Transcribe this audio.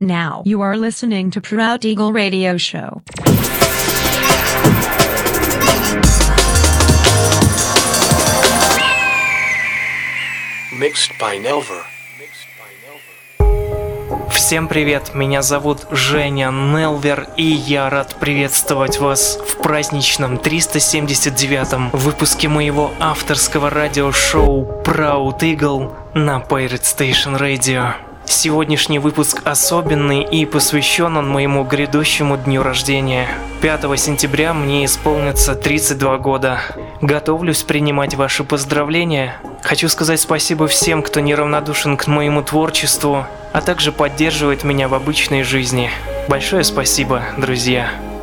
Now you are listening to Proud Eagle Radio Show. Mixed by Nelver. Всем привет, меня зовут Женя Нелвер, и я рад приветствовать вас в праздничном 379-м выпуске моего авторского радиошоу Proud Eagle на Pirate Station Radio. Сегодняшний выпуск особенный и посвящен он моему грядущему дню рождения. 5 сентября мне исполнится 32 года. Готовлюсь принимать ваши поздравления. Хочу сказать спасибо всем, кто неравнодушен к моему творчеству, а также поддерживает меня в обычной жизни. Большое спасибо, друзья.